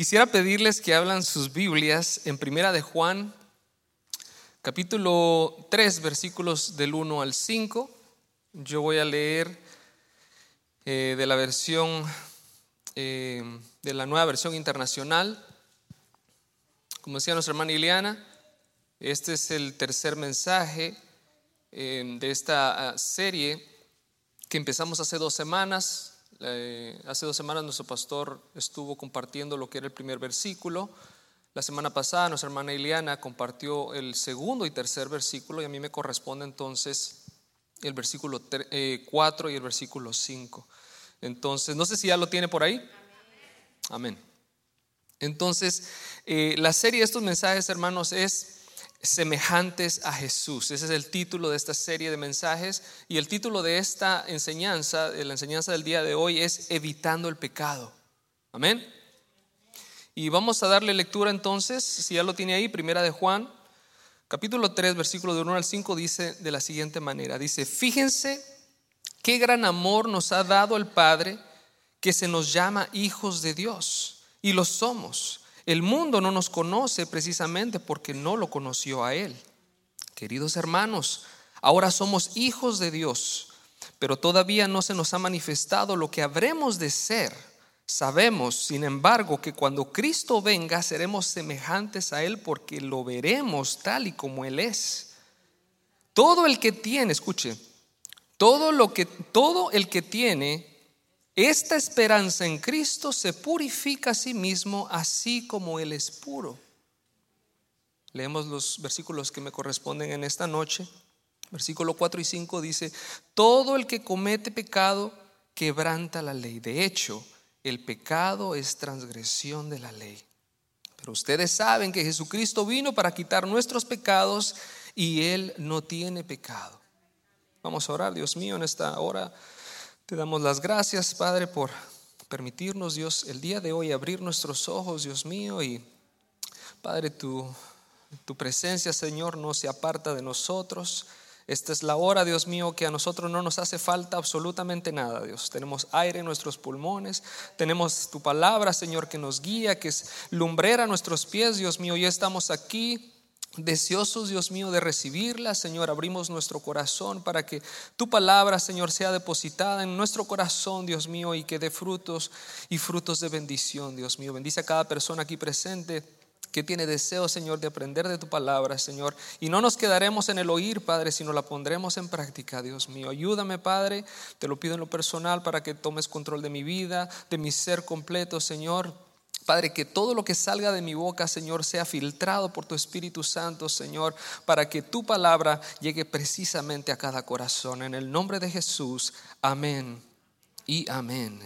Quisiera pedirles que hablan sus Biblias en Primera de Juan, capítulo 3, versículos del 1 al 5. Yo voy a leer eh, de la versión, eh, de la nueva versión internacional. Como decía nuestra hermana Iliana, este es el tercer mensaje eh, de esta ah, serie que empezamos hace dos semanas eh, hace dos semanas nuestro pastor estuvo compartiendo lo que era el primer versículo. La semana pasada nuestra hermana Iliana compartió el segundo y tercer versículo y a mí me corresponde entonces el versículo 4 eh, y el versículo 5. Entonces, no sé si ya lo tiene por ahí. Amén. Entonces, eh, la serie de estos mensajes, hermanos, es semejantes a Jesús. Ese es el título de esta serie de mensajes y el título de esta enseñanza, de la enseñanza del día de hoy es Evitando el pecado. Amén. Y vamos a darle lectura entonces, si ya lo tiene ahí, primera de Juan, capítulo 3, versículo de 1 al 5 dice de la siguiente manera, dice, fíjense qué gran amor nos ha dado el Padre que se nos llama hijos de Dios y lo somos. El mundo no nos conoce precisamente porque no lo conoció a Él. Queridos hermanos, ahora somos hijos de Dios, pero todavía no se nos ha manifestado lo que habremos de ser. Sabemos, sin embargo, que cuando Cristo venga seremos semejantes a Él porque lo veremos tal y como Él es. Todo el que tiene, escuche, todo lo que todo el que tiene esta esperanza en Cristo se purifica a sí mismo así como Él es puro. Leemos los versículos que me corresponden en esta noche. Versículo 4 y 5 dice, todo el que comete pecado quebranta la ley. De hecho, el pecado es transgresión de la ley. Pero ustedes saben que Jesucristo vino para quitar nuestros pecados y Él no tiene pecado. Vamos a orar, Dios mío, en esta hora. Te damos las gracias, Padre, por permitirnos, Dios, el día de hoy abrir nuestros ojos, Dios mío, y Padre, tu, tu presencia, Señor, no se aparta de nosotros. Esta es la hora, Dios mío, que a nosotros no nos hace falta absolutamente nada, Dios. Tenemos aire en nuestros pulmones, tenemos tu palabra, Señor, que nos guía, que es lumbrera a nuestros pies, Dios mío. Ya estamos aquí deseosos, Dios mío, de recibirla. Señor, abrimos nuestro corazón para que tu palabra, Señor, sea depositada en nuestro corazón, Dios mío, y que dé frutos y frutos de bendición, Dios mío. Bendice a cada persona aquí presente que tiene deseo, Señor, de aprender de tu palabra, Señor. Y no nos quedaremos en el oír, Padre, sino la pondremos en práctica, Dios mío. Ayúdame, Padre, te lo pido en lo personal para que tomes control de mi vida, de mi ser completo, Señor. Padre, que todo lo que salga de mi boca, Señor, sea filtrado por tu Espíritu Santo, Señor, para que tu palabra llegue precisamente a cada corazón. En el nombre de Jesús, amén y amén.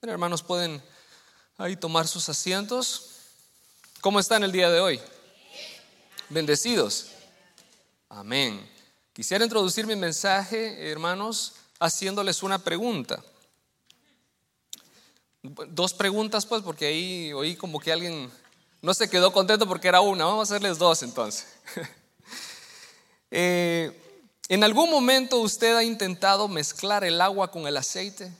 hermanos, pueden ahí tomar sus asientos. ¿Cómo están el día de hoy? Bendecidos. Amén. Quisiera introducir mi mensaje, hermanos, haciéndoles una pregunta. Dos preguntas, pues, porque ahí oí como que alguien no se quedó contento porque era una. Vamos a hacerles dos entonces. Eh, ¿En algún momento usted ha intentado mezclar el agua con el aceite?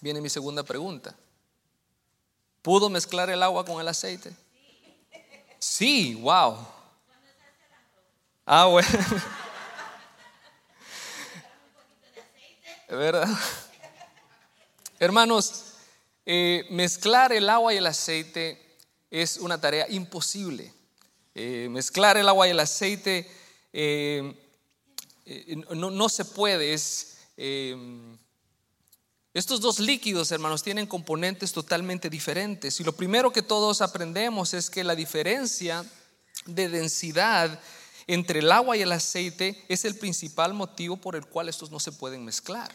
Viene mi segunda pregunta. ¿Pudo mezclar el agua con el aceite? Sí, wow. Ah, bueno. ¿Verdad? Hermanos, eh, mezclar el agua y el aceite es una tarea imposible. Eh, mezclar el agua y el aceite eh, no, no, se puede. Es, estos dos líquidos, hermanos, tienen componentes totalmente diferentes. Y lo primero que todos aprendemos es que la diferencia de densidad entre el agua y el aceite es el principal motivo por el cual estos no se pueden mezclar.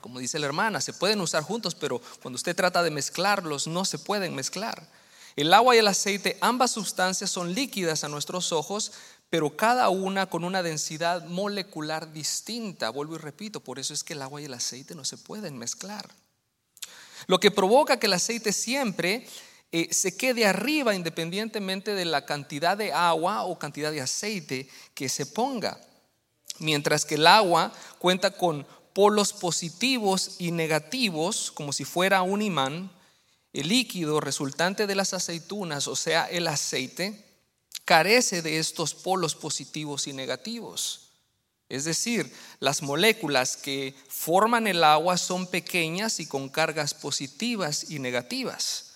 Como dice la hermana, se pueden usar juntos, pero cuando usted trata de mezclarlos, no se pueden mezclar. El agua y el aceite, ambas sustancias son líquidas a nuestros ojos, pero cada una con una densidad molecular distinta. Vuelvo y repito, por eso es que el agua y el aceite no se pueden mezclar. Lo que provoca que el aceite siempre eh, se quede arriba independientemente de la cantidad de agua o cantidad de aceite que se ponga. Mientras que el agua cuenta con polos positivos y negativos, como si fuera un imán, el líquido resultante de las aceitunas, o sea, el aceite, carece de estos polos positivos y negativos. Es decir, las moléculas que forman el agua son pequeñas y con cargas positivas y negativas.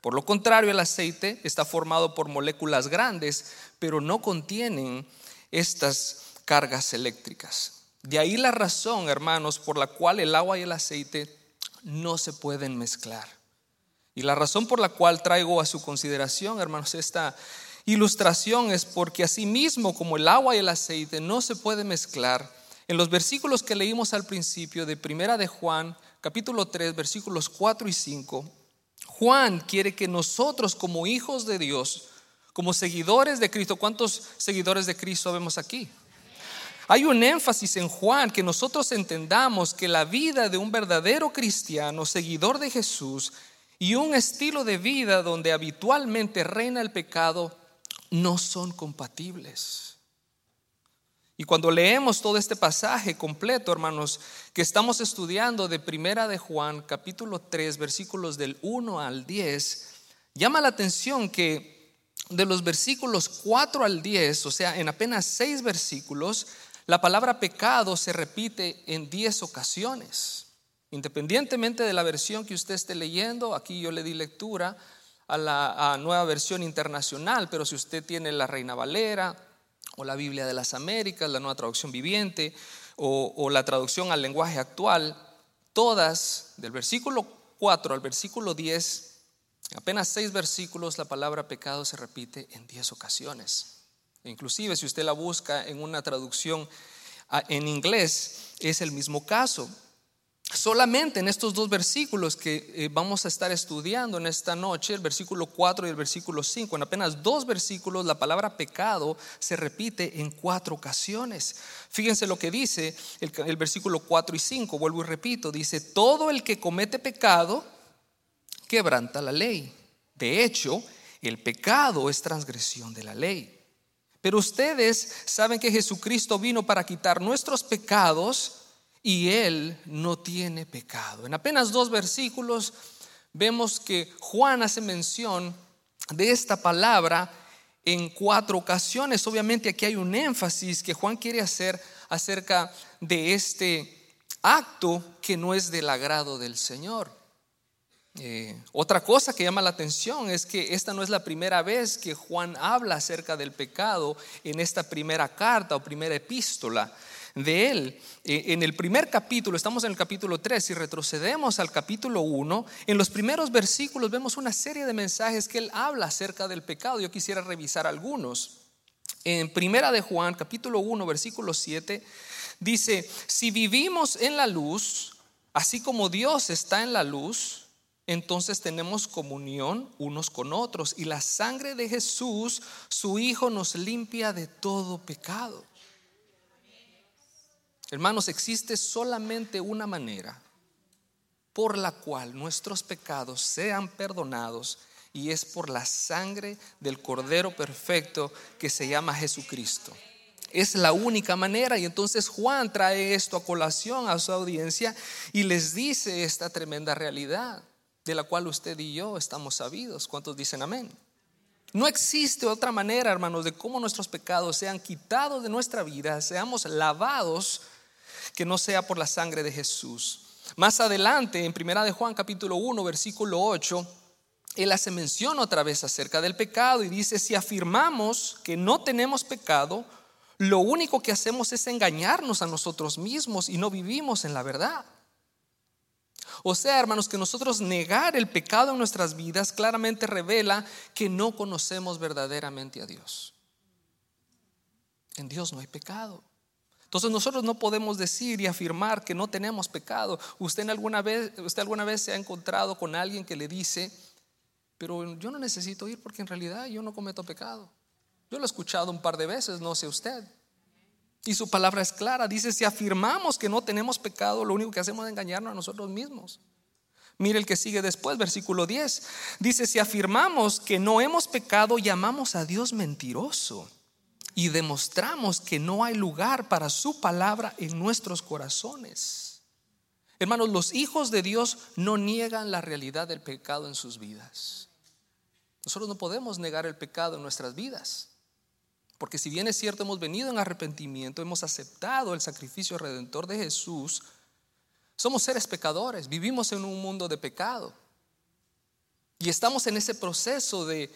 Por lo contrario, el aceite está formado por moléculas grandes, pero no contienen estas cargas eléctricas. De ahí la razón, hermanos, por la cual el agua y el aceite no se pueden mezclar. Y la razón por la cual traigo a su consideración, hermanos, esta ilustración es porque así mismo como el agua y el aceite no se pueden mezclar, en los versículos que leímos al principio de Primera de Juan, capítulo 3, versículos 4 y 5, Juan quiere que nosotros como hijos de Dios, como seguidores de Cristo, ¿cuántos seguidores de Cristo vemos aquí? Hay un énfasis en Juan que nosotros entendamos que la vida de un verdadero cristiano, seguidor de Jesús, y un estilo de vida donde habitualmente reina el pecado, no son compatibles. Y cuando leemos todo este pasaje completo, hermanos, que estamos estudiando de Primera de Juan, capítulo 3, versículos del 1 al 10, llama la atención que de los versículos 4 al 10, o sea, en apenas 6 versículos, la palabra pecado se repite en diez ocasiones. Independientemente de la versión que usted esté leyendo, aquí yo le di lectura a la nueva versión internacional, pero si usted tiene la Reina Valera o la Biblia de las Américas, la nueva traducción viviente o, la traducción al lenguaje actual, todas, del versículo 4 al versículo 10, apenas seis versículos, la palabra pecado se repite en diez ocasiones. Inclusive si usted la busca en una traducción ah, en inglés, es el mismo caso. Solamente en estos dos versículos que eh, vamos a estar estudiando en esta noche, el versículo 4 y el versículo 5, en apenas dos versículos la palabra pecado se repite en cuatro ocasiones. Fíjense lo que dice el, el versículo 4 y 5, vuelvo y repito, dice, todo el que comete pecado quebranta la ley. De hecho, el pecado es transgresión de la ley. Pero ustedes saben que Jesucristo vino para quitar nuestros pecados y Él no tiene pecado. En apenas dos versículos vemos que Juan hace mención de esta palabra en cuatro ocasiones. Obviamente aquí hay un énfasis que Juan quiere hacer acerca de este acto que no es del agrado del Señor. Eh, otra cosa que llama la atención es que esta no es la primera vez que Juan habla acerca del pecado en esta primera carta o primera epístola de él. Eh, en el primer capítulo, estamos en el capítulo 3, si retrocedemos al capítulo 1, en los primeros versículos vemos una serie de mensajes que él habla acerca del pecado. Yo quisiera revisar algunos. En primera de Juan, capítulo 1, versículo 7, dice, si vivimos en la luz, así como Dios está en la luz, entonces tenemos comunión unos con otros y la sangre de Jesús, su Hijo, nos limpia de todo pecado. Hermanos, existe solamente una manera por la cual nuestros pecados sean perdonados y es por la sangre del Cordero Perfecto que se llama Jesucristo. Es la única manera y entonces Juan trae esto a colación a su audiencia y les dice esta tremenda realidad de la cual usted y yo estamos sabidos. ¿Cuántos dicen amén? No existe otra manera, hermanos, de cómo nuestros pecados sean quitados de nuestra vida, seamos lavados, que no sea por la sangre de Jesús. Más adelante, en Primera de Juan capítulo 1, versículo 8, él hace mención otra vez acerca del pecado y dice, si afirmamos que no tenemos pecado, lo único que hacemos es engañarnos a nosotros mismos y no vivimos en la verdad. O sea, hermanos, que nosotros negar el pecado en nuestras vidas claramente revela que no conocemos verdaderamente a Dios. En Dios no hay pecado. Entonces nosotros no podemos decir y afirmar que no tenemos pecado. Usted alguna vez, usted alguna vez se ha encontrado con alguien que le dice, pero yo no necesito ir porque en realidad yo no cometo pecado. Yo lo he escuchado un par de veces, no sé usted. Y su palabra es clara. Dice, si afirmamos que no tenemos pecado, lo único que hacemos es engañarnos a nosotros mismos. Mire el que sigue después, versículo 10. Dice, si afirmamos que no hemos pecado, llamamos a Dios mentiroso. y demostramos que no hay lugar para su palabra en nuestros corazones. Hermanos, los hijos de Dios no niegan la realidad del pecado en sus vidas. Nosotros no podemos negar el pecado en nuestras vidas. Porque si bien es cierto, hemos venido en arrepentimiento, hemos aceptado el sacrificio redentor de Jesús, somos seres pecadores, vivimos en un mundo de pecado. Y estamos en ese proceso de,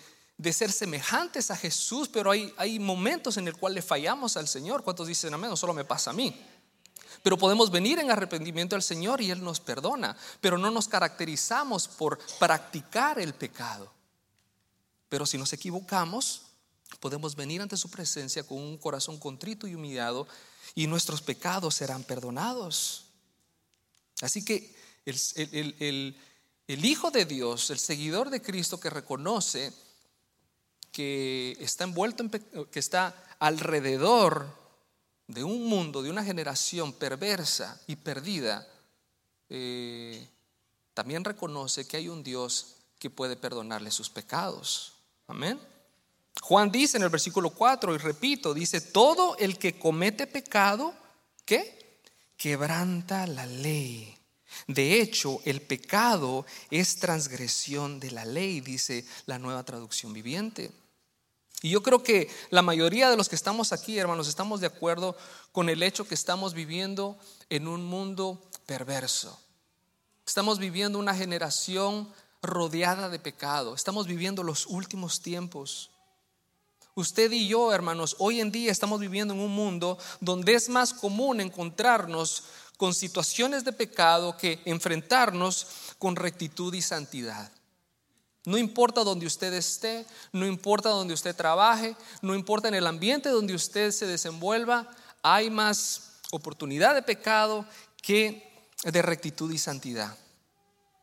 ser semejantes a Jesús, pero hay, hay momentos en el cual le fallamos al Señor. ¿Cuántos dicen amén? No solo me pasa a mí. Pero podemos venir en arrepentimiento al Señor y Él nos perdona. Pero no nos caracterizamos por practicar el pecado. Pero si nos equivocamos, podemos venir ante su presencia con un corazón contrito y humillado y nuestros pecados serán perdonados. Así que el, Hijo de Dios, el seguidor de Cristo que reconoce que está envuelto en que está alrededor de un mundo, de una generación perversa y perdida, eh, también reconoce que hay un Dios que puede perdonarle sus pecados. Amén. Juan dice en el versículo 4, y repito, dice, todo el que comete pecado, ¿qué? Quebranta la ley. De hecho, el pecado es transgresión de la ley, dice la nueva traducción viviente. Y yo creo que la mayoría de los que estamos aquí, hermanos, estamos de acuerdo con el hecho que estamos viviendo en un mundo perverso. Estamos viviendo una generación rodeada de pecado. Estamos viviendo los últimos tiempos. Usted y yo, hermanos, hoy en día estamos viviendo en un mundo donde es más común encontrarnos con situaciones de pecado que enfrentarnos con rectitud y santidad. No importa donde usted esté, no importa donde usted trabaje, no importa en el ambiente donde usted se desenvuelva, hay más oportunidad de pecado que de rectitud y santidad.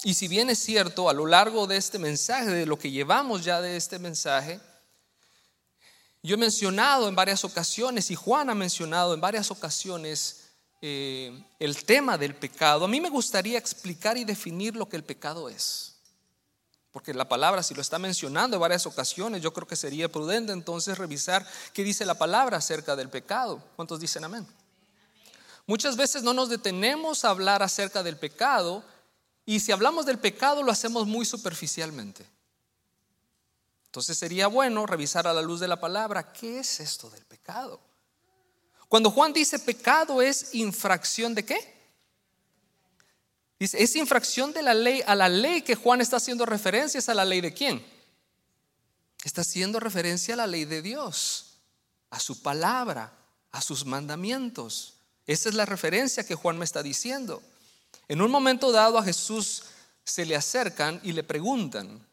Y si bien es cierto, a lo largo de este mensaje, de lo que llevamos ya de este mensaje, yo he mencionado en varias ocasiones, y Juan ha mencionado en varias ocasiones, eh, el tema del pecado. A mí me gustaría explicar y definir lo que el pecado es. Porque la palabra, si lo está mencionando en varias ocasiones, yo creo que sería prudente entonces revisar qué dice la palabra acerca del pecado. ¿Cuántos dicen amén? Muchas veces no nos detenemos a hablar acerca del pecado y si hablamos del pecado lo hacemos muy superficialmente. Entonces sería bueno revisar a la luz de la palabra qué es esto del pecado. Cuando Juan dice pecado es infracción de qué? Dice, es infracción de la ley, a la ley que Juan está haciendo referencia, es a la ley de quién? Está haciendo referencia a la ley de Dios, a su palabra, a sus mandamientos. Esa es la referencia que Juan me está diciendo. En un momento dado a Jesús se le acercan y le preguntan,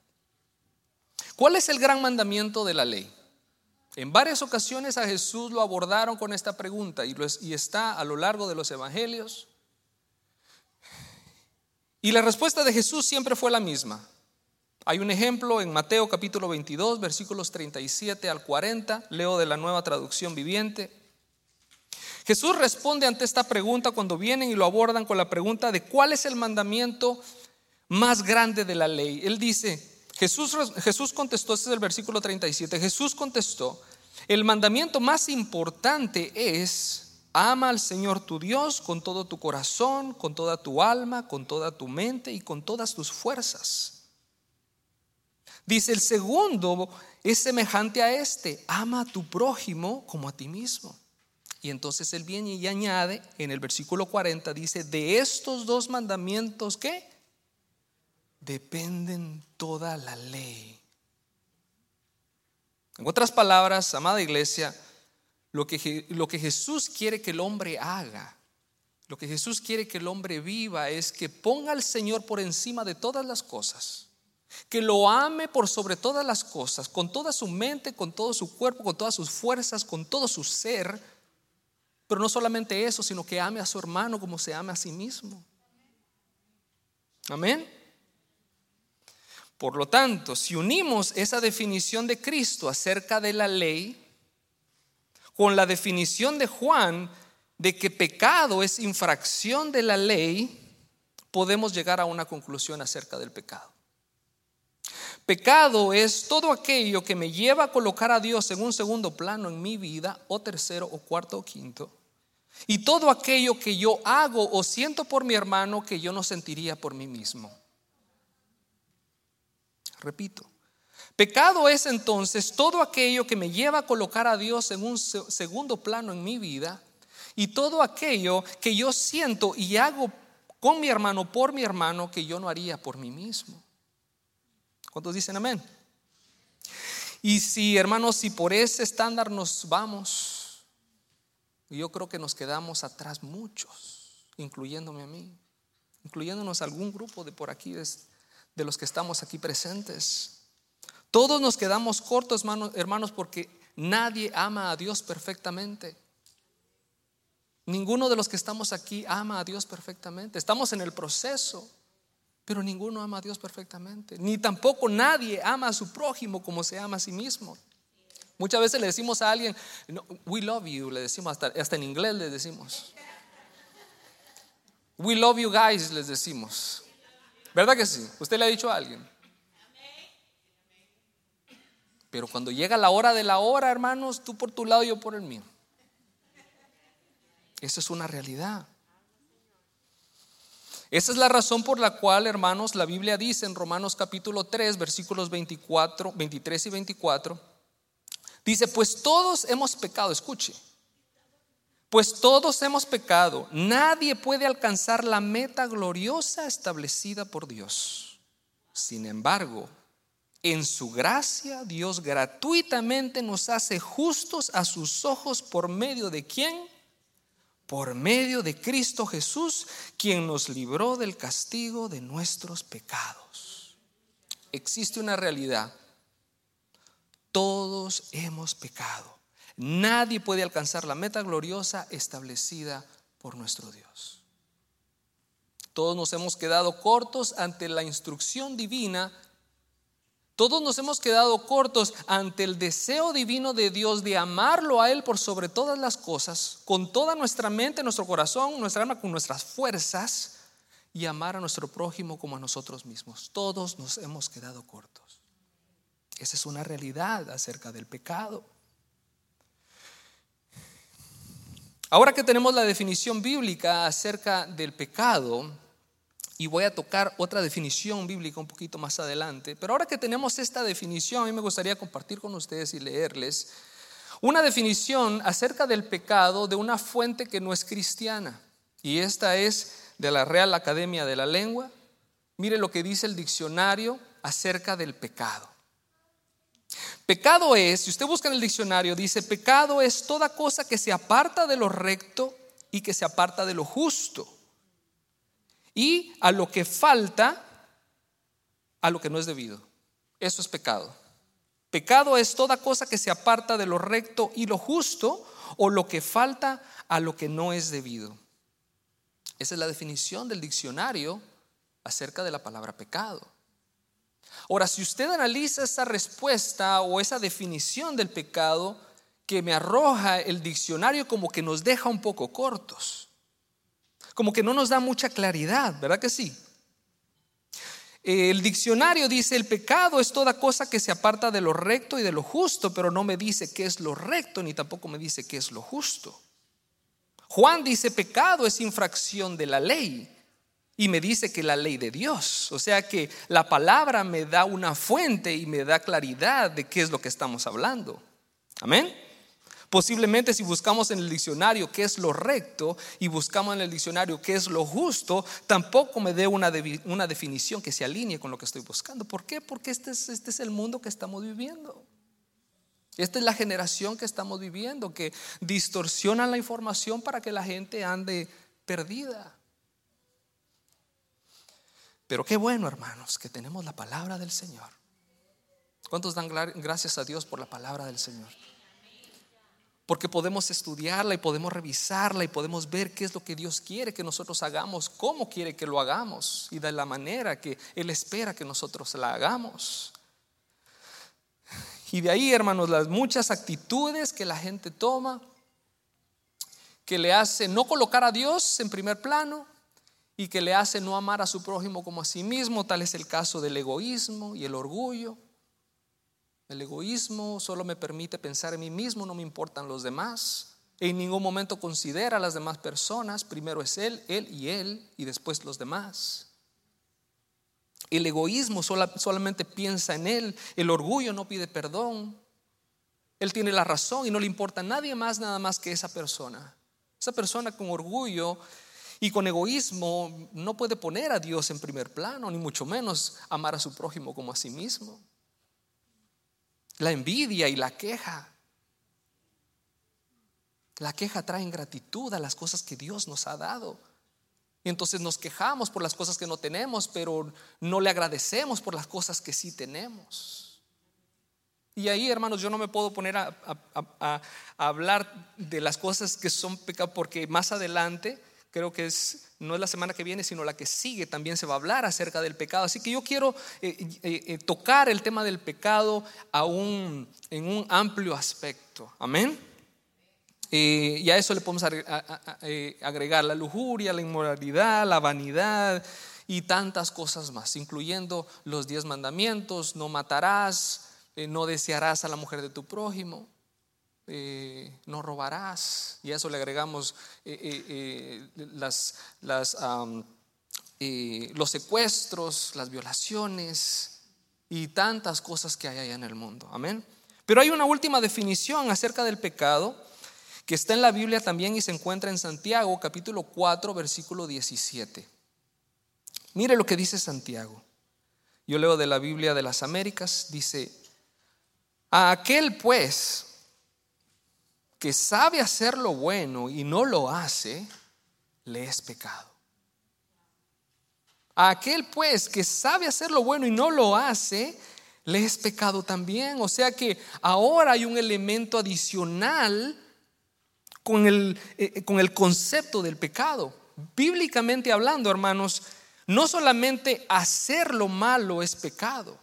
¿cuál es el gran mandamiento de la ley? En varias ocasiones a Jesús lo abordaron con esta pregunta y, está a lo largo de los evangelios. Y la respuesta de Jesús siempre fue la misma. Hay un ejemplo en Mateo capítulo 22, versículos 37 al 40, leo de la nueva traducción viviente. Jesús responde ante esta pregunta cuando vienen y lo abordan con la pregunta de cuál es el mandamiento más grande de la ley. Él dice, Jesús, Jesús contestó, este es el versículo 37, Jesús contestó, el mandamiento más importante es, ama al Señor tu Dios con todo tu corazón, con toda tu alma, con toda tu mente y con todas tus fuerzas. Dice, el segundo es semejante a este, ama a tu prójimo como a ti mismo. Y entonces él viene y añade en el versículo 40, dice, de estos dos mandamientos, ¿qué? Dependen toda la ley. En otras palabras, amada iglesia, lo que, lo que Jesús quiere que el hombre haga, lo que Jesús quiere que el hombre viva es que ponga al Señor por encima de todas las cosas, que lo ame por sobre todas las cosas, con toda su mente, con todo su cuerpo, con todas sus fuerzas, con todo su ser pero no solamente eso, sino que ame a su hermano como se ama a sí mismo. Amén. Por lo tanto, si unimos esa definición de Cristo acerca de la ley con la definición de Juan de que pecado es infracción de la ley, podemos llegar a una conclusión acerca del pecado. Pecado es todo aquello que me lleva a colocar a Dios en un segundo plano en mi vida, o tercero, o cuarto, o quinto. Y todo aquello que yo hago o siento por mi hermano que yo no sentiría por mí mismo. Repito, pecado es entonces todo aquello que me lleva a colocar a Dios en un segundo plano en mi vida y todo aquello que yo siento y hago con mi hermano, por mi hermano, que yo no haría por mí mismo. ¿Cuántos dicen amén? Y si, hermanos, si por ese estándar nos vamos, yo creo que nos quedamos atrás muchos, incluyéndome a mí, incluyéndonos algún grupo de por aquí, los que estamos aquí presentes. Todos nos quedamos cortos, hermanos, porque nadie ama a Dios perfectamente. Ninguno de los que estamos aquí ama a Dios perfectamente. Estamos en el proceso. Pero ninguno ama a Dios perfectamente, ni tampoco nadie ama a su prójimo como se ama a sí mismo. Muchas veces le decimos a alguien, we love you, le decimos, hasta, hasta en inglés le decimos. We love you guys, les decimos. ¿Verdad que sí? ¿Usted le ha dicho a alguien? Pero cuando llega la hora de la hora, hermanos, tú por tu lado, yo por el mío. Eso es una realidad. Esa es la razón por la cual, hermanos, la Biblia dice en Romanos capítulo 3, versículos 24, 23 y 24, dice, pues todos hemos pecado, escuche, pues todos hemos pecado, nadie puede alcanzar la meta gloriosa establecida por Dios. Sin embargo, en su gracia, Dios gratuitamente nos hace justos a sus ojos por medio de quién? por medio de Cristo Jesús, quien nos libró del castigo de nuestros pecados. Existe una realidad. Todos hemos pecado. Nadie puede alcanzar la meta gloriosa establecida por nuestro Dios. Todos nos hemos quedado cortos ante la instrucción divina todos nos hemos quedado cortos ante el deseo divino de Dios de amarlo a Él por sobre todas las cosas, con toda nuestra mente, nuestro corazón, nuestra alma, con nuestras fuerzas, y amar a nuestro prójimo como a nosotros mismos. Todos nos hemos quedado cortos. Esa es una realidad acerca del pecado. Ahora que tenemos la definición bíblica acerca del pecado, y voy a tocar otra definición bíblica un poquito más adelante. Pero ahora que tenemos esta definición, a mí me gustaría compartir con ustedes y leerles una definición acerca del pecado de una fuente que no es cristiana. Y esta es de la Real Academia de la Lengua. Mire lo que dice el diccionario acerca del pecado. Pecado es, si usted busca en el diccionario, dice, pecado es toda cosa que se aparta de lo recto y que se aparta de lo justo y a lo que falta, a lo que no es debido. Eso es pecado. Pecado es toda cosa que se aparta de lo recto y lo justo o lo que falta a lo que no es debido. Esa es la definición del diccionario acerca de la palabra pecado. Ahora, si usted analiza esa respuesta o esa definición del pecado que me arroja el diccionario como que nos deja un poco cortos como que no nos da mucha claridad, ¿verdad que sí? El diccionario dice, el pecado es toda cosa que se aparta de lo recto y de lo justo, pero no me dice qué es lo recto ni tampoco me dice qué es lo justo. Juan dice, pecado es infracción de la ley y me dice que la ley de Dios. O sea que la palabra me da una fuente y me da claridad de qué es lo que estamos hablando. Amén. Posiblemente si buscamos en el diccionario qué es lo recto y buscamos en el diccionario qué es lo justo, tampoco me dé una, una definición que se alinee con lo que estoy buscando. ¿Por qué? Porque este es, este es el mundo que estamos viviendo. Esta es la generación que estamos viviendo, que distorsiona la información para que la gente ande perdida. Pero qué bueno, hermanos, que tenemos la palabra del Señor. ¿Cuántos dan gracias a Dios por la palabra del Señor? porque podemos estudiarla y podemos revisarla y podemos ver qué es lo que Dios quiere que nosotros hagamos, cómo quiere que lo hagamos y de la manera que Él espera que nosotros la hagamos. Y de ahí, hermanos, las muchas actitudes que la gente toma, que le hace no colocar a Dios en primer plano y que le hace no amar a su prójimo como a sí mismo. Tal es el caso del egoísmo y el orgullo. El egoísmo solo me permite pensar en mí mismo, no me importan los demás. En ningún momento considera a las demás personas. Primero es él, él y él, y después los demás. El egoísmo solamente piensa en él. El orgullo no pide perdón. Él tiene la razón y no le importa a nadie más, nada más que esa persona. Esa persona con orgullo y con egoísmo no puede poner a Dios en primer plano, ni mucho menos amar a su prójimo como a sí mismo. La envidia y la queja. La queja trae ingratitud a las cosas que Dios nos ha dado. Y entonces nos quejamos por las cosas que no tenemos, pero no le agradecemos por las cosas que sí tenemos. Y ahí, hermanos, yo no me puedo poner a, hablar de las cosas que son pecados, porque más adelante, creo que es, no es la semana que viene, sino la que sigue, también se va a hablar acerca del pecado. Así que yo quiero eh, eh, eh, tocar el tema del pecado en un amplio aspecto. Amén. y a eso le podemos agregar la lujuria, la inmoralidad, la vanidad y tantas cosas más, incluyendo los diez mandamientos, no matarás, no desearás a la mujer de tu prójimo, eh, no robarás, y a eso le agregamos eh, las, las, los secuestros, las violaciones y tantas cosas que hay allá en el mundo. Amén. Pero hay una última definición acerca del pecado que está en la Biblia también y se encuentra en Santiago capítulo 4 versículo 17. Mire lo que dice Santiago. Yo leo de la Biblia de las Américas, dice, a aquel pues que sabe hacer lo bueno y no lo hace, le es pecado. A aquel pues que sabe hacer lo bueno y no lo hace, le es pecado también. O sea que ahora hay un elemento adicional con el, eh, con el concepto del pecado. Bíblicamente hablando, hermanos, no solamente hacer lo malo es pecado.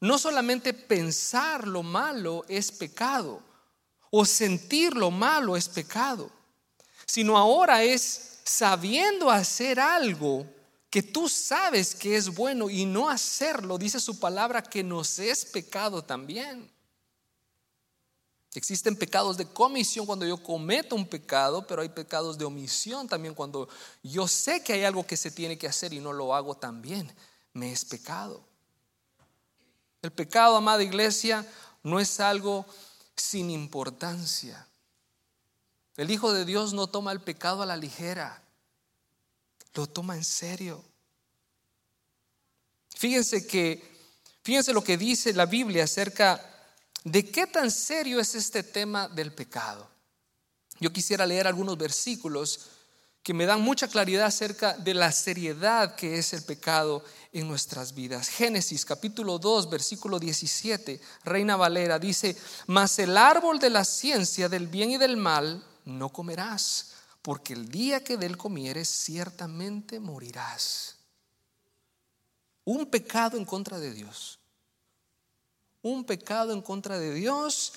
No solamente pensar lo malo es pecado o sentir lo malo es pecado, sino ahora es sabiendo hacer algo que tú sabes que es bueno y no hacerlo, dice su palabra que nos es pecado también. Existen pecados de comisión cuando yo cometo un pecado, pero hay pecados de omisión también cuando yo sé que hay algo que se tiene que hacer y no lo hago también. Me es pecado. El pecado, amada iglesia, no es algo sin importancia. El Hijo de Dios no toma el pecado a la ligera, lo toma en serio. Fíjense que, fíjense lo que dice la Biblia acerca de qué tan serio es este tema del pecado. Yo quisiera leer algunos versículos que me dan mucha claridad acerca de la seriedad que es el pecado en nuestras vidas. Génesis capítulo 2, versículo 17, Reina Valera dice, mas el árbol de la ciencia del bien y del mal no comerás, porque el día que de él comieres ciertamente morirás. Un pecado en contra de Dios. Un pecado en contra de Dios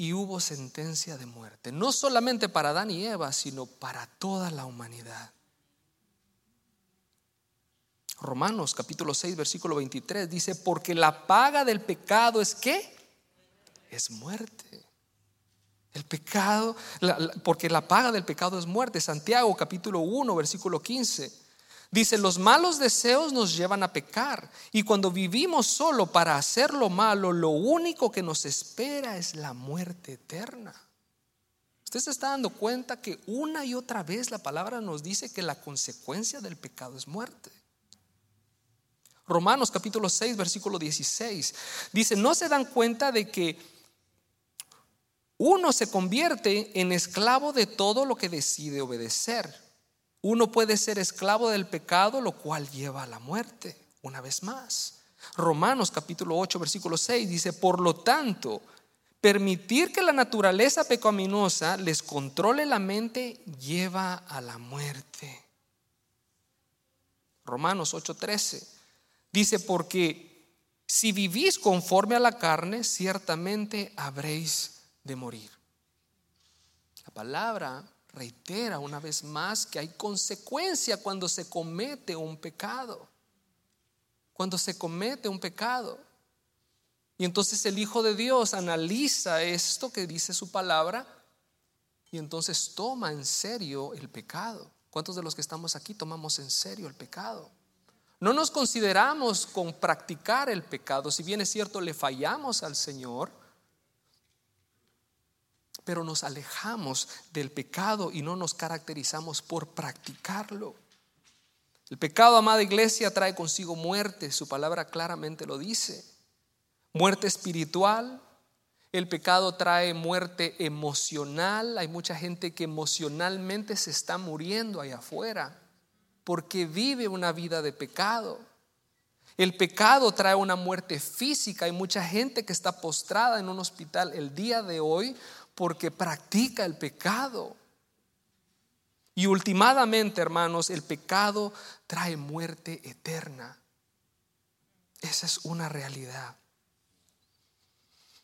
y hubo sentencia de muerte, no solamente para Adán y Eva, sino para toda la humanidad. Romanos capítulo 6, versículo 23 dice, porque la paga del pecado es qué? Es muerte. El pecado, porque la paga del pecado es muerte. Santiago capítulo 1, versículo 15. Dice, los malos deseos nos llevan a pecar y cuando vivimos solo para hacer lo malo, lo único que nos espera es la muerte eterna. Usted se está dando cuenta que una y otra vez la palabra nos dice que la consecuencia del pecado es muerte. Romanos capítulo 6, versículo 16. Dice, no se dan cuenta de que uno se convierte en esclavo de todo lo que decide obedecer. Uno puede ser esclavo del pecado, lo cual lleva a la muerte. Una vez más. Romanos capítulo 8, versículo 6 dice, por lo tanto, permitir que la naturaleza pecaminosa les controle la mente lleva a la muerte. Romanos 8:13 Dice, porque si vivís conforme a la carne, ciertamente habréis de morir. La palabra reitera una vez más que hay consecuencia cuando se comete un pecado. Cuando se comete un pecado. Y entonces el Hijo de Dios analiza esto que dice su palabra y entonces toma en serio el pecado. ¿Cuántos de los que estamos aquí tomamos en serio el pecado? No nos consideramos con practicar el pecado, si bien es cierto le fallamos al Señor, pero nos alejamos del pecado y no nos caracterizamos por practicarlo. El pecado, amada iglesia, trae consigo muerte, su palabra claramente lo dice. Muerte espiritual, el pecado trae muerte emocional, hay mucha gente que emocionalmente se está muriendo allá afuera porque vive una vida de pecado. El pecado trae una muerte física. Hay mucha gente que está postrada en un hospital el día de hoy porque practica el pecado. Y últimamente, hermanos, el pecado trae muerte eterna. Esa es una realidad.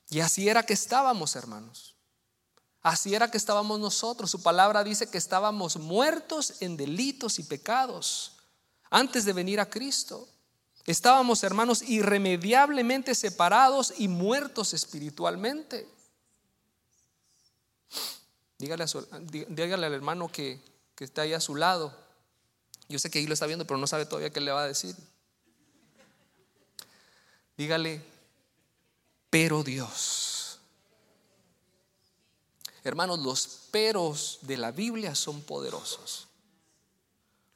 Y así era que estábamos, hermanos. Así era que estábamos nosotros. Su palabra dice que estábamos muertos en delitos y pecados antes de venir a Cristo. Estábamos, hermanos, irremediablemente separados y muertos espiritualmente. Dígale, al hermano que, que está ahí a su lado. Yo sé que ahí lo está viendo, pero no sabe todavía qué le va a decir. Dígale, pero Dios. Hermanos, los peros de la Biblia son poderosos.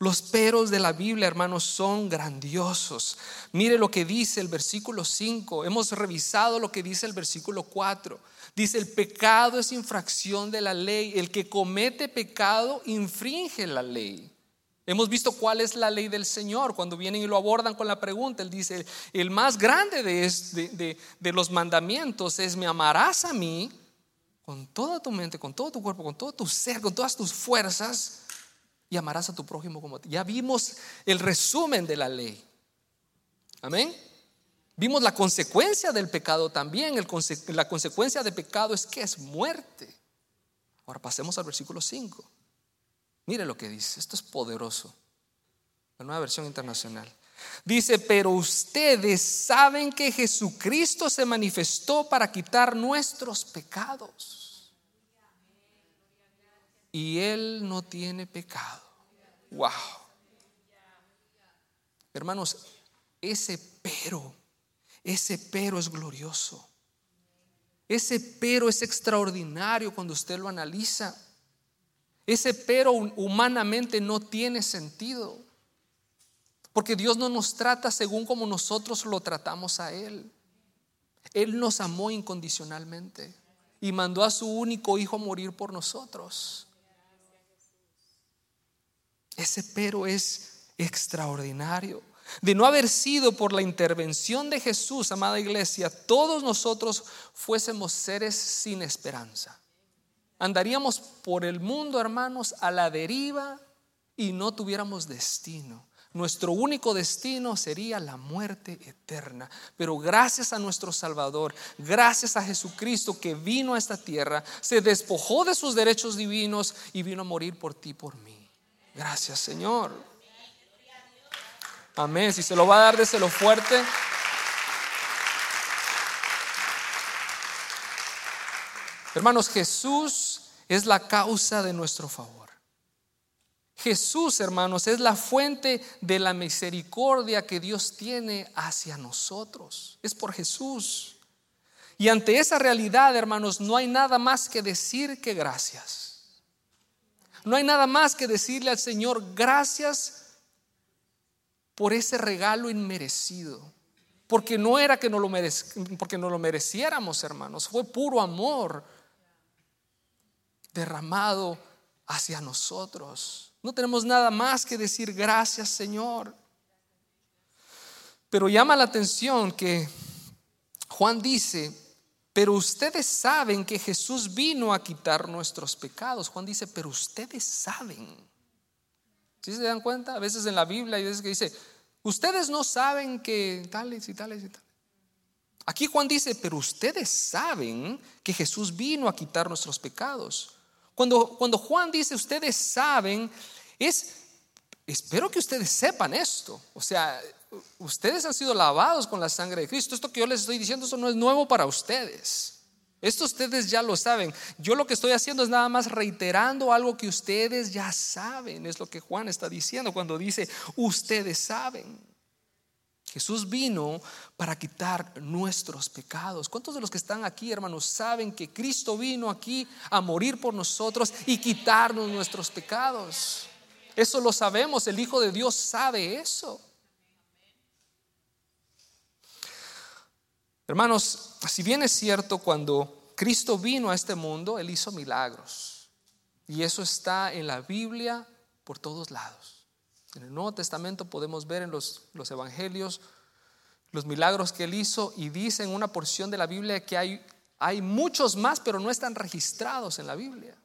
Los peros de la Biblia, hermanos, son grandiosos. Mire lo que dice el versículo 5. Hemos revisado lo que dice el versículo 4. Dice, el pecado es infracción de la ley. El que comete pecado infringe la ley. Hemos visto cuál es la ley del Señor. Cuando vienen y lo abordan con la pregunta, Él dice, el más grande de, de, los mandamientos es, me amarás a mí con toda tu mente, con todo tu cuerpo, con todo tu ser, con todas tus fuerzas, y amarás a tu prójimo como ti. Ya vimos el resumen de la ley. Amén. Vimos la consecuencia del pecado también. la consecuencia del pecado es que es muerte. Ahora pasemos al versículo 5. Mire lo que dice. Esto es poderoso. La nueva versión internacional. Dice, pero ustedes saben que Jesucristo se manifestó para quitar nuestros pecados. Y Él no tiene pecado. Wow. Hermanos, ese pero ese pero es glorioso. Ese pero es extraordinario cuando usted lo analiza. Ese pero humanamente no tiene sentido. Porque Dios no nos trata según como nosotros lo tratamos a Él. Él nos amó incondicionalmente y mandó a su único hijo a morir por nosotros. Ese pero es extraordinario de no haber sido por la intervención de Jesús, amada iglesia, todos nosotros fuésemos seres sin esperanza. Andaríamos por el mundo, hermanos, a la deriva y no tuviéramos destino. Nuestro único destino sería la muerte eterna. Pero gracias a nuestro Salvador, gracias a Jesucristo que vino a esta tierra, se despojó de sus derechos divinos y vino a morir por ti, por mí. Gracias Señor. Amén. Si se lo va a dar, déselo fuerte. Hermanos, Jesús es la causa de nuestro favor. Jesús, hermanos, es la fuente de la misericordia que Dios tiene hacia nosotros. Es por Jesús. Y ante esa realidad, hermanos, no hay nada más que decir que gracias. No hay nada más que decirle al Señor gracias por ese regalo inmerecido. Porque no era que no lo, porque no lo mereciéramos, hermanos. Fue puro amor derramado hacia nosotros. No tenemos nada más que decir gracias, Señor. Pero llama la atención que Juan dice, pero ustedes saben que Jesús vino a quitar nuestros pecados. Juan dice, pero ustedes saben. ¿Sí se dan cuenta? A veces en la Biblia hay veces que dice, ustedes no saben que tales y tales y tales. Aquí Juan dice, pero ustedes saben que Jesús vino a quitar nuestros pecados. Cuando, cuando Juan dice ustedes saben, es, espero que ustedes sepan esto. O sea, ustedes han sido lavados con la sangre de Cristo. Esto que yo les estoy diciendo, eso no es nuevo para ustedes. Esto ustedes ya lo saben. Yo lo que estoy haciendo es nada más reiterando algo que ustedes ya saben. Es lo que Juan está diciendo cuando dice, ustedes saben. Jesús vino para quitar nuestros pecados. ¿Cuántos de los que están aquí, hermanos, saben que Cristo vino aquí a morir por nosotros y quitarnos nuestros pecados? Eso lo sabemos, el Hijo de Dios sabe eso. Hermanos, si bien es cierto, cuando Cristo vino a este mundo, Él hizo milagros. Y eso está en la Biblia por todos lados. En el Nuevo Testamento podemos ver en los, los evangelios los milagros que Él hizo y dice en una porción de la Biblia que hay, hay muchos más, pero no están registrados en la Biblia.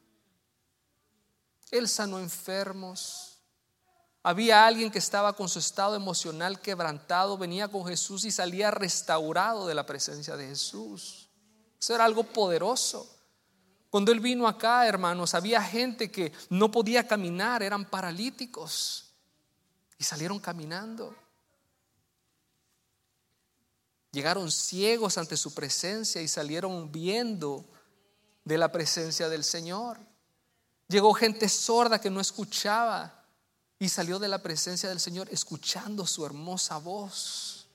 Él sanó enfermos, había alguien que estaba con su estado emocional quebrantado, venía con Jesús y salía restaurado de la presencia de Jesús. Eso era algo poderoso. Cuando Él vino acá, hermanos, había gente que no podía caminar, eran paralíticos y salieron caminando. Llegaron ciegos ante su presencia y salieron viendo de la presencia del Señor. Llegó gente sorda que no escuchaba y salió de la presencia del Señor escuchando su hermosa voz.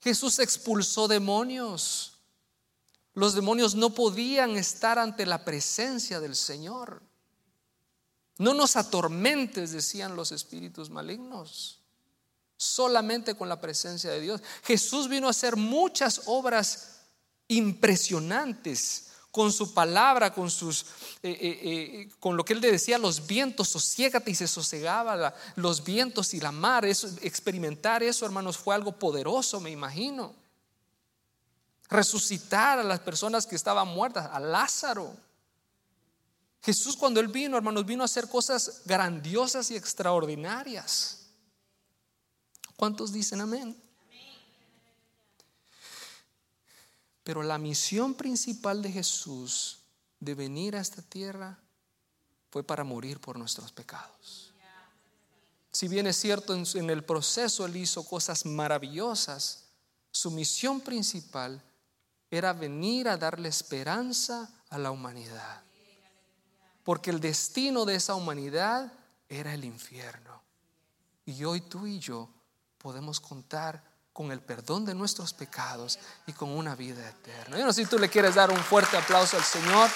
Jesús expulsó demonios. Los demonios no podían estar ante la presencia del Señor. No nos atormentes, decían los espíritus malignos, solamente con la presencia de Dios. Jesús vino a hacer muchas obras impresionantes con su palabra, con, sus, eh, eh, eh, con lo que él le decía, los vientos, sosiégate y se sosegaba los vientos y la mar. Experimentar eso, hermanos, fue algo poderoso, me imagino. Resucitar a las personas que estaban muertas, a Lázaro. Jesús cuando él vino, hermanos, vino a hacer cosas grandiosas y extraordinarias. ¿Cuántos dicen amén? Pero la misión principal de Jesús de venir a esta tierra fue para morir por nuestros pecados. Si bien es cierto, en el proceso Él hizo cosas maravillosas, su misión principal era venir a darle esperanza a la humanidad. Porque el destino de esa humanidad era el infierno. Y hoy tú y yo podemos contar con el perdón de nuestros pecados y con una vida eterna. Yo no sé si tú le quieres dar un fuerte aplauso al Señor.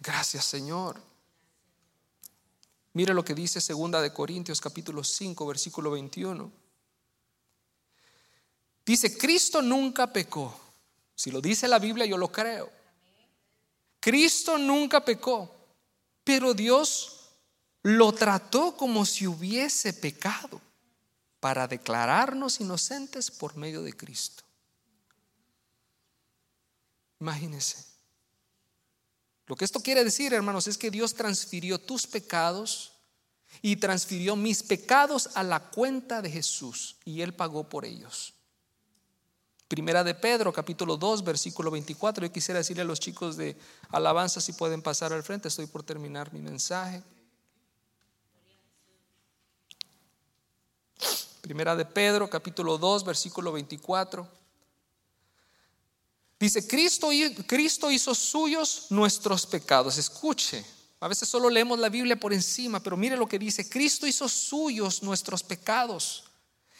Gracias, Señor. Mire lo que dice segunda de Corintios capítulo 5 versículo 21. Dice, Cristo nunca pecó. Si lo dice la Biblia, yo lo creo. Cristo nunca pecó, pero Dios lo trató como si hubiese pecado para declararnos inocentes por medio de Cristo. Imagínense. Lo que esto quiere decir, hermanos, es que Dios transfirió tus pecados y transfirió mis pecados a la cuenta de Jesús y Él pagó por ellos. Primera de Pedro, capítulo 2, versículo 24. Yo quisiera decirle a los chicos de alabanza si pueden pasar al frente, estoy por terminar mi mensaje. Primera de Pedro, capítulo 2, versículo 24. Dice, Cristo, Cristo hizo suyos nuestros pecados. Escuche, a veces solo leemos la Biblia por encima, pero mire lo que dice, Cristo hizo suyos nuestros pecados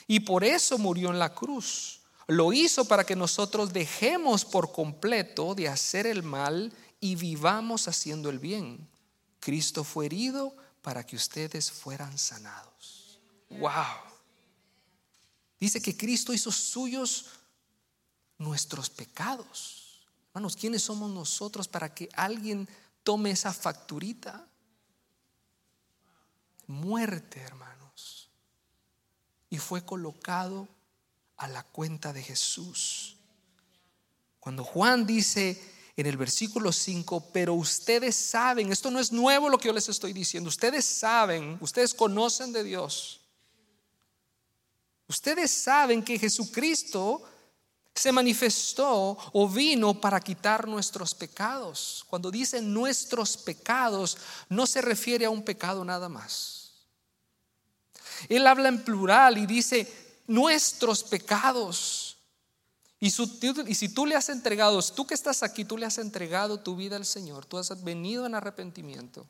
y por eso murió en la cruz. Lo hizo para que nosotros dejemos por completo de hacer el mal y vivamos haciendo el bien. Cristo fue herido para que ustedes fueran sanados. Wow. Dice que Cristo hizo suyos nuestros pecados. Hermanos, ¿quiénes somos nosotros para que alguien tome esa facturita? Muerte, hermanos. Y fue colocado a la cuenta de Jesús. Cuando Juan dice en el versículo 5, pero ustedes saben, esto no es nuevo lo que yo les estoy diciendo, ustedes saben, ustedes conocen de Dios Ustedes saben que Jesucristo se manifestó o vino para quitar nuestros pecados. Cuando dice nuestros pecados, no se refiere a un pecado nada más. Él habla en plural y dice nuestros pecados. Y, si tú le has entregado, tú que estás aquí, tú le has entregado tu vida al Señor, tú has venido en arrepentimiento,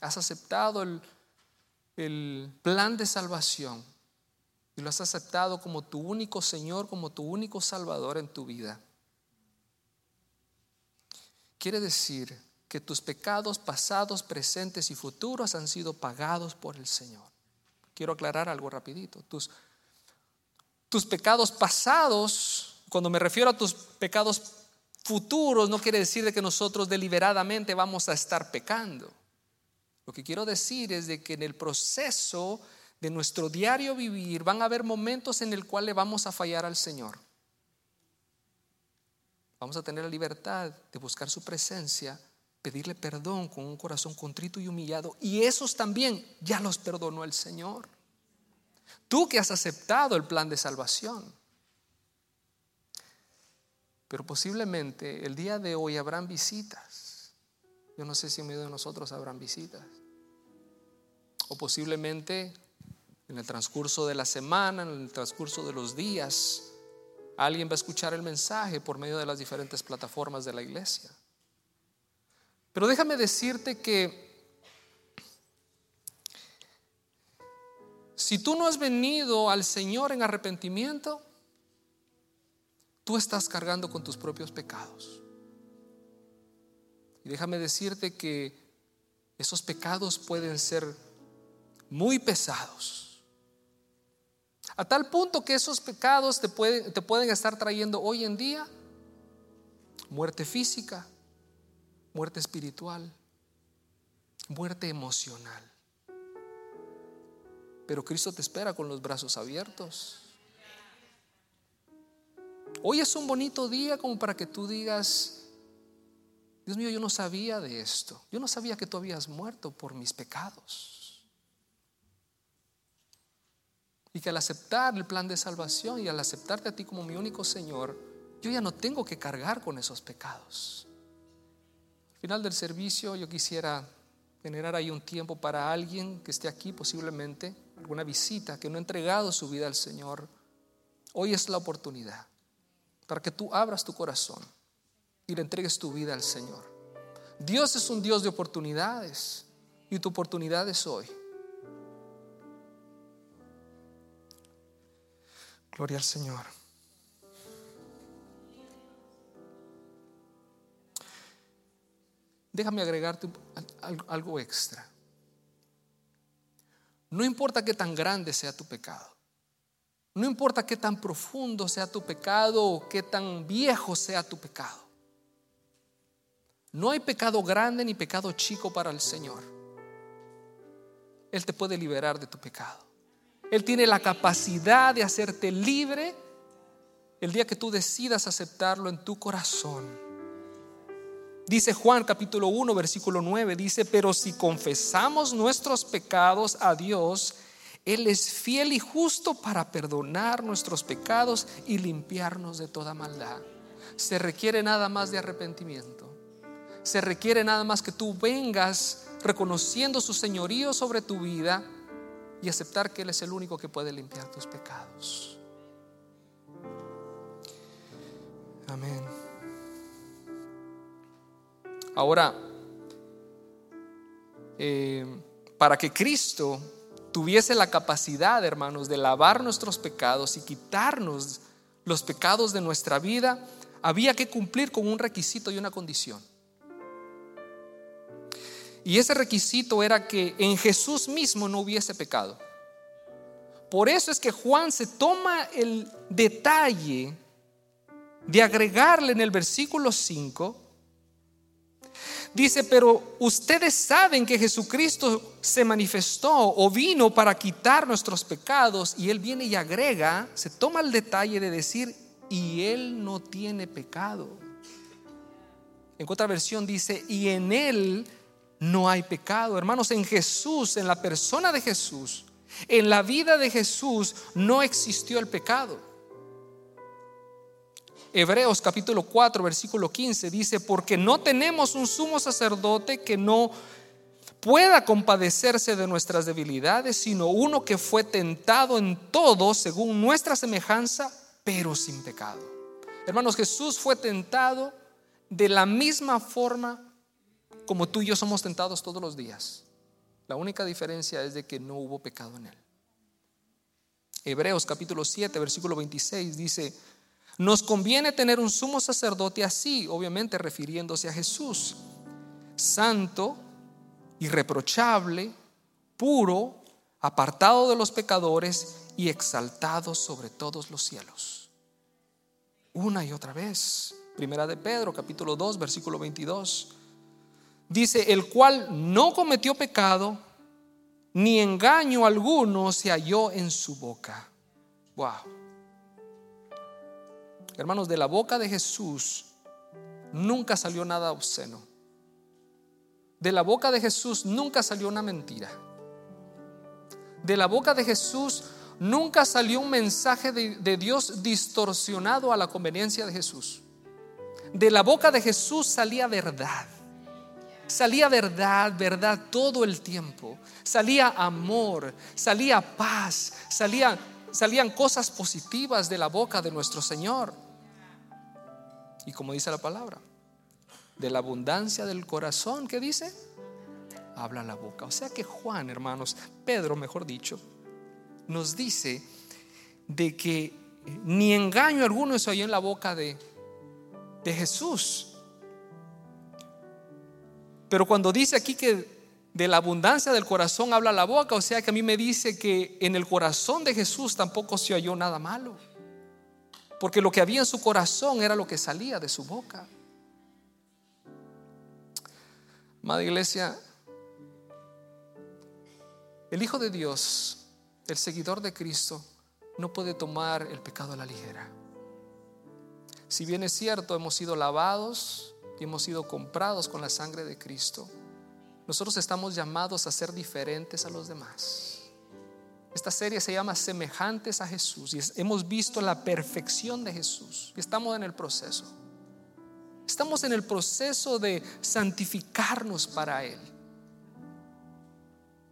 has aceptado el, el plan de salvación y lo has aceptado como tu único Señor, como tu único Salvador en tu vida. Quiere decir que tus pecados pasados, presentes y futuros han sido pagados por el Señor. Quiero aclarar algo rapidito. Tus, tus pecados pasados, cuando me refiero a tus pecados futuros, no quiere decir de que nosotros deliberadamente vamos a estar pecando. Lo que quiero decir es de que en el proceso de nuestro diario vivir van a haber momentos en el cual le vamos a fallar al Señor. Vamos a tener la libertad de buscar su presencia, pedirle perdón con un corazón contrito y humillado. Y esos también ya los perdonó el Señor. Tú que has aceptado el plan de salvación. Pero posiblemente el día de hoy habrán visitas. Yo no sé si en medio de nosotros habrán visitas. O posiblemente en el transcurso de la semana, en el transcurso de los días, alguien va a escuchar el mensaje por medio de las diferentes plataformas de la iglesia. Pero déjame decirte que si tú no has venido al Señor en arrepentimiento, tú estás cargando con tus propios pecados. Y déjame decirte que esos pecados pueden ser muy pesados. A tal punto que esos pecados te pueden, te pueden estar trayendo hoy en día muerte física, muerte espiritual, muerte emocional. Pero Cristo te espera con los brazos abiertos. Hoy es un bonito día como para que tú digas, Dios mío, yo no sabía de esto. Yo no sabía que tú habías muerto por mis pecados. Y que al aceptar el plan de salvación y al aceptarte a ti como mi único Señor, yo ya no tengo que cargar con esos pecados. Al final del servicio yo quisiera generar ahí un tiempo para alguien que esté aquí posiblemente, alguna visita, que no ha entregado su vida al Señor. Hoy es la oportunidad para que tú abras tu corazón y le entregues tu vida al Señor. Dios es un Dios de oportunidades y tu oportunidad es hoy. Gloria al Señor. Déjame agregarte algo extra. No importa qué tan grande sea tu pecado. No importa qué tan profundo sea tu pecado o qué tan viejo sea tu pecado. No hay pecado grande ni pecado chico para el Señor. Él te puede liberar de tu pecado. Él tiene la capacidad de hacerte libre el día que tú decidas aceptarlo en tu corazón. Dice Juan capítulo 1 versículo 9, dice, pero si confesamos nuestros pecados a Dios, Él es fiel y justo para perdonar nuestros pecados y limpiarnos de toda maldad. Se requiere nada más de arrepentimiento. Se requiere nada más que tú vengas reconociendo su señorío sobre tu vida y aceptar que Él es el único que puede limpiar tus pecados. Amén. Ahora, eh, para que Cristo tuviese la capacidad, hermanos, de lavar nuestros pecados y quitarnos los pecados de nuestra vida, había que cumplir con un requisito y una condición. Y ese requisito era que en Jesús mismo no hubiese pecado. Por eso es que Juan se toma el detalle de agregarle en el versículo 5. Dice, pero ustedes saben que Jesucristo se manifestó o vino para quitar nuestros pecados y Él viene y agrega, se toma el detalle de decir, y Él no tiene pecado. En otra versión dice, y en Él no hay pecado. Hermanos, en Jesús, en la persona de Jesús, En la vida de Jesús no existió el pecado. Hebreos capítulo 4, versículo 15 dice, porque no tenemos un sumo sacerdote que no pueda compadecerse de nuestras debilidades, sino uno que fue tentado en todo según nuestra semejanza, pero sin pecado. Hermanos, Jesús fue tentado de la misma forma como tú y yo somos tentados todos los días. La única diferencia es de que no hubo pecado en él. Hebreos capítulo 7, versículo 26 dice, nos conviene tener un sumo sacerdote así, obviamente refiriéndose a Jesús, santo, irreprochable, puro, apartado de los pecadores y exaltado sobre todos los cielos. Una y otra vez. Primera de Pedro, capítulo 2, versículo 22. Dice, el cual no cometió pecado, ni engaño alguno se halló en su boca. Wow. Hermanos, de la boca de Jesús nunca salió nada obsceno. De la boca de Jesús nunca salió una mentira. De la boca de Jesús nunca salió un mensaje de, Dios distorsionado a la conveniencia de Jesús. De la boca de Jesús salía verdad. Salía verdad, verdad todo el tiempo. Salía amor, salía paz, salían cosas positivas de la boca de nuestro Señor. Y como dice la palabra, de la abundancia del corazón, ¿qué dice? Habla la boca. O sea que Juan, hermanos, Pedro, mejor dicho, nos dice de que ni engaño alguno se oye en la boca de, de Jesús. Pero cuando dice aquí que de la abundancia del corazón habla la boca, o sea que a mí me dice que en el corazón de Jesús tampoco se oyó nada malo. Porque lo que había en su corazón era lo que salía de su boca. Amada iglesia, el Hijo de Dios, el seguidor de Cristo, no puede tomar el pecado a la ligera. Si bien es cierto, hemos sido lavados y hemos sido comprados con la sangre de Cristo, nosotros estamos llamados a ser diferentes a los demás. Esta serie se llama Semejantes a Jesús y hemos visto la perfección de Jesús. Y estamos en el proceso. Estamos en el proceso de santificarnos para Él.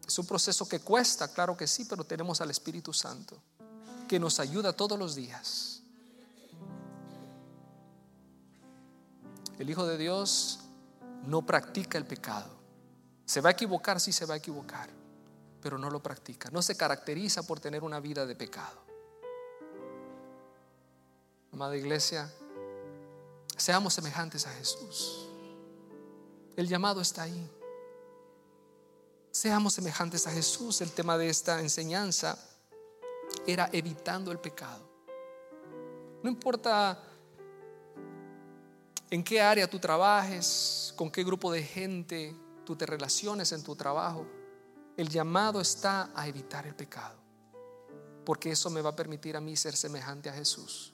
Es un proceso que cuesta, claro que sí, pero tenemos al Espíritu Santo que nos ayuda todos los días. El Hijo de Dios no practica el pecado. Se va a equivocar, sí se va a equivocar pero no lo practica. No se caracteriza por tener una vida de pecado. Amada iglesia, seamos semejantes a Jesús. El llamado está ahí. Seamos semejantes a Jesús. El tema de esta enseñanza era evitando el pecado. No importa en qué área tú trabajes, con qué grupo de gente tú te relaciones en tu trabajo. El llamado está a evitar el pecado, porque eso me va a permitir a mí ser semejante a Jesús.